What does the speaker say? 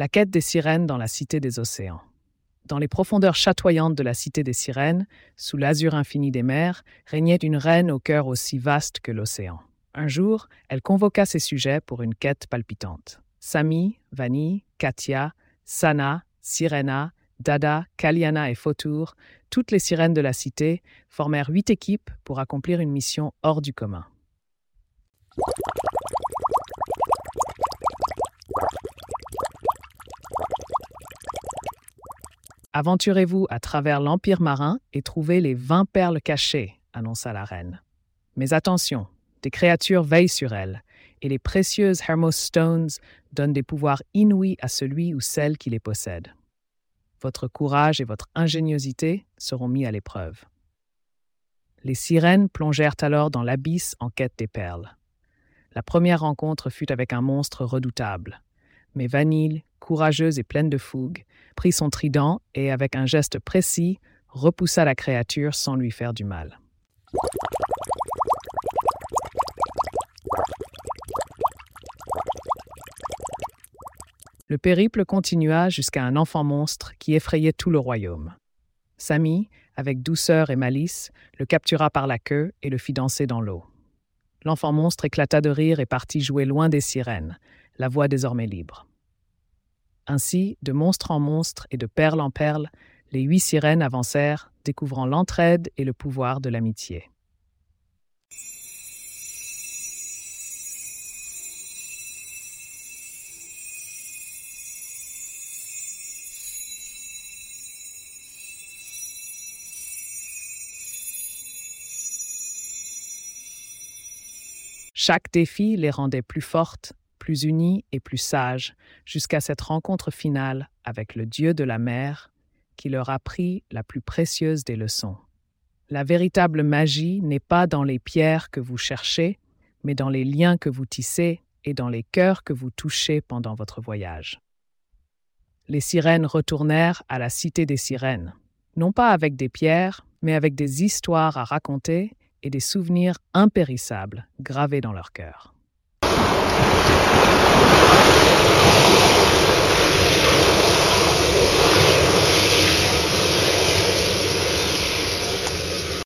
La quête des sirènes dans la cité des océans. Dans les profondeurs chatoyantes de la cité des sirènes, sous l'azur infini des mers, régnait une reine au cœur aussi vaste que l'océan. Un jour, elle convoqua ses sujets pour une quête palpitante. Sami, Vanille, Katia, Sana, Sirena, Dada, Kaliana et Fotour, toutes les sirènes de la cité, formèrent huit équipes pour accomplir une mission hors du commun. Aventurez-vous à travers l'Empire marin et trouvez les vingt perles cachées, annonça la reine. Mais attention, des créatures veillent sur elles, et les précieuses Hermos Stones donnent des pouvoirs inouïs à celui ou celle qui les possède. Votre courage et votre ingéniosité seront mis à l'épreuve. Les sirènes plongèrent alors dans l'abysse en quête des perles. La première rencontre fut avec un monstre redoutable, mais Vanille, courageuse et pleine de fougue, prit son trident et, avec un geste précis, repoussa la créature sans lui faire du mal. Le périple continua jusqu'à un enfant monstre qui effrayait tout le royaume. Samy, avec douceur et malice, le captura par la queue et le fit danser dans l'eau. L'enfant monstre éclata de rire et partit jouer loin des sirènes, la voix désormais libre. Ainsi, de monstre en monstre et de perle en perle, les huit sirènes avancèrent, découvrant l'entraide et le pouvoir de l'amitié. Chaque défi les rendait plus fortes, plus unies et plus sages, jusqu'à cette rencontre finale avec le Dieu de la mer, qui leur apprit la plus précieuse des leçons. La véritable magie n'est pas dans les pierres que vous cherchez, mais dans les liens que vous tissez et dans les cœurs que vous touchez pendant votre voyage. Les sirènes retournèrent à la cité des sirènes, non pas avec des pierres, mais avec des histoires à raconter et des souvenirs impérissables gravés dans leur cœur.